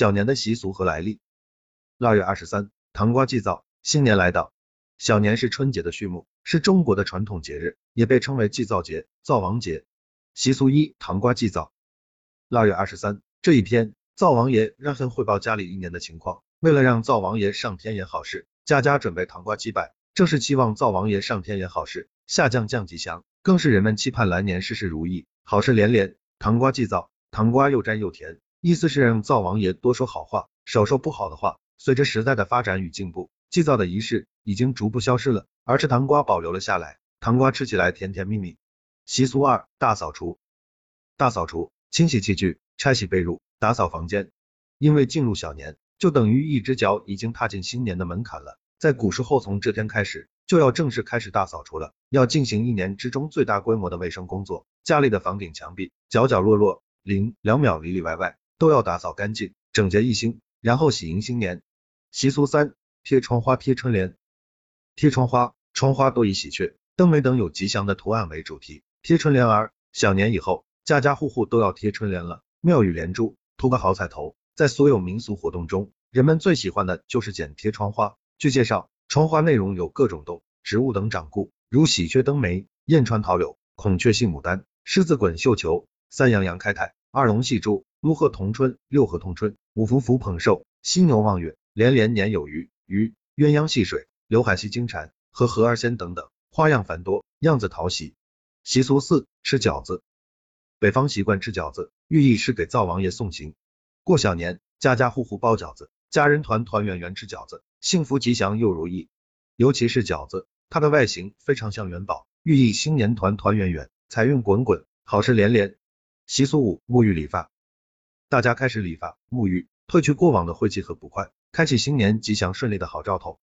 小年的习俗和来历。腊月二十三，糖瓜祭灶，新年来到。小年是春节的序幕，是中国的传统节日，也被称为祭灶节、灶王节。习俗一，糖瓜祭灶。腊月二十三这一天，灶王爷让人汇报家里一年的情况。为了让灶王爷上天言好事，家家准备糖瓜祭拜，正是期望灶王爷上天言好事，下降降吉祥，更是人们期盼来年事事如意，好事连连。糖瓜祭灶，糖瓜又粘又甜，意思是让灶王爷多说好话，少说不好的话。随着时代的发展与进步，祭灶的仪式已经逐步消失了，而吃糖瓜保留了下来，糖瓜吃起来甜甜蜜蜜。习俗二，大扫除。大扫除。清洗器具，拆洗被褥，打扫房间。因为进入小年，就等于一只脚已经踏进新年的门槛了。在古时候，从这天开始就要正式开始大扫除了，要进行一年之中最大规模的卫生工作。家里的房顶、墙壁、角角落落、零两秒里里外外都要打扫干净，整洁一新，然后喜迎新年。习俗三，贴窗花、贴春联。贴窗花，窗花多以喜鹊、灯梅等有吉祥的图案为主题。贴春联儿，小年以后。家家户户都要贴春联了，妙语连珠，图个好彩头。在所有民俗活动中，人们最喜欢的就是剪贴窗花。据介绍，窗花内容有各种动植物等掌故，如喜鹊登梅、燕穿桃柳、孔雀戏牡丹、狮子滚绣球、三羊羊开泰、二龙戏珠、五鹤同春、六合同春、五福福捧寿、犀牛望月、连连年有余、鱼、鸳鸯戏水、刘海戏金蝉和和儿仙等等，花样繁多，样子讨喜。习俗四，吃饺子。北方习惯吃饺子，寓意是给灶王爷送行。过小年，家家户户包饺子，家人团团圆圆吃饺子，幸福吉祥又如意。尤其是饺子，它的外形非常像元宝，寓意新年团团圆圆，财运滚滚，好事连连。习俗五，沐浴理发。大家开始理发、沐浴，褪去过往的晦气和不快，开启新年吉祥顺利的好兆头。